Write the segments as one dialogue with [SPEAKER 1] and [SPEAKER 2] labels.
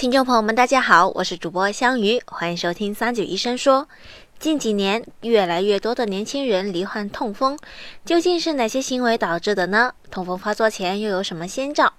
[SPEAKER 1] 听众朋友们，大家好，我是主播香鱼，欢迎收听三九医生说。近几年，越来越多的年轻人罹患痛风，究竟是哪些行为导致的呢？痛风发作前又有什么先兆？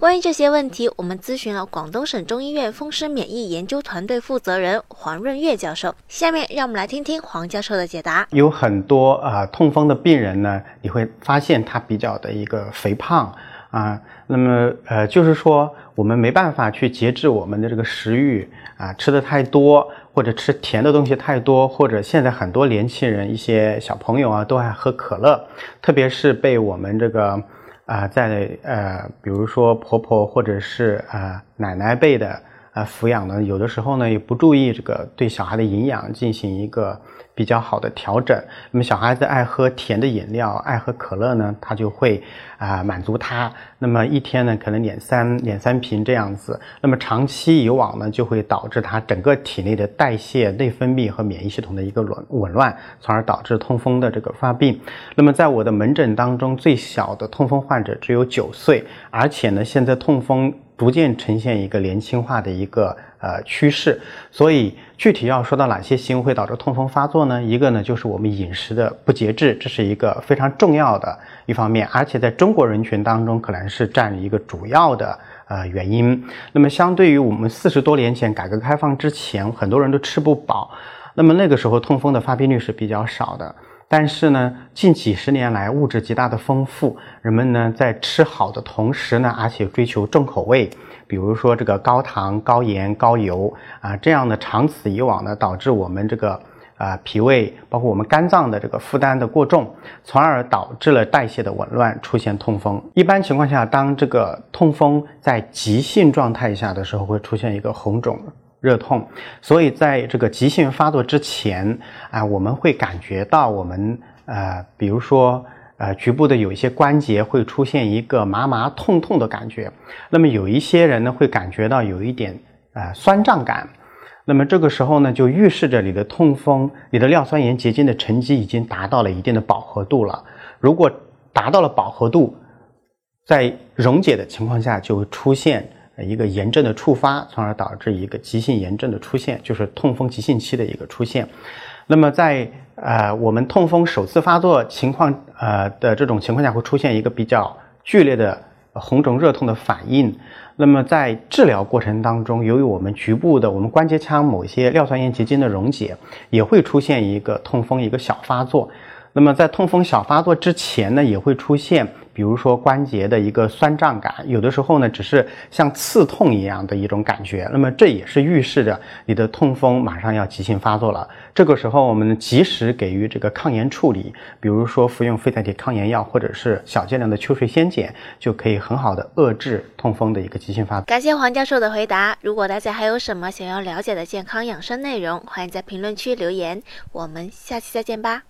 [SPEAKER 1] 关于这些问题，我们咨询了广东省中医院风湿免疫研究团队负责人黄润月教授。下面让我们来听听黄教授的解答。
[SPEAKER 2] 有很多啊痛风的病人呢，你会发现他比较的一个肥胖。啊，那么呃，就是说我们没办法去节制我们的这个食欲啊，吃的太多，或者吃甜的东西太多，或者现在很多年轻人、一些小朋友啊，都爱喝可乐，特别是被我们这个啊，在呃，比如说婆婆或者是啊奶奶辈的。啊，抚养呢，有的时候呢也不注意这个对小孩的营养进行一个比较好的调整。那么小孩子爱喝甜的饮料，爱喝可乐呢，他就会啊满足他。那么一天呢可能两三两三瓶这样子。那么长期以往呢，就会导致他整个体内的代谢、内分泌和免疫系统的一个紊紊乱，从而导致痛风的这个发病。那么在我的门诊当中，最小的痛风患者只有九岁，而且呢现在痛风。逐渐呈现一个年轻化的一个呃趋势，所以具体要说到哪些行为会导致痛风发作呢？一个呢就是我们饮食的不节制，这是一个非常重要的一方面，而且在中国人群当中可能是占一个主要的呃原因。那么相对于我们四十多年前改革开放之前，很多人都吃不饱，那么那个时候痛风的发病率是比较少的。但是呢，近几十年来物质极大的丰富，人们呢在吃好的同时呢，而且追求重口味，比如说这个高糖、高盐、高油啊，这样的长此以往呢，导致我们这个啊脾胃包括我们肝脏的这个负担的过重，从而导致了代谢的紊乱，出现痛风。一般情况下，当这个痛风在急性状态下的时候，会出现一个红肿。热痛，所以在这个急性发作之前啊，我们会感觉到我们呃，比如说呃，局部的有一些关节会出现一个麻麻痛痛的感觉。那么有一些人呢，会感觉到有一点呃酸胀感。那么这个时候呢，就预示着你的痛风，你的尿酸盐结晶的沉积已经达到了一定的饱和度了。如果达到了饱和度，在溶解的情况下，就会出现。一个炎症的触发，从而导致一个急性炎症的出现，就是痛风急性期的一个出现。那么在呃我们痛风首次发作情况呃的这种情况下，会出现一个比较剧烈的红肿热痛的反应。那么在治疗过程当中，由于我们局部的我们关节腔某些尿酸盐结晶的溶解，也会出现一个痛风一个小发作。那么在痛风小发作之前呢，也会出现。比如说关节的一个酸胀感，有的时候呢只是像刺痛一样的一种感觉，那么这也是预示着你的痛风马上要急性发作了。这个时候我们及时给予这个抗炎处理，比如说服用非甾体抗炎药或者是小剂量的秋水仙碱，就可以很好的遏制痛风的一个急性发作。
[SPEAKER 1] 感谢黄教授的回答。如果大家还有什么想要了解的健康养生内容，欢迎在评论区留言。我们下期再见吧。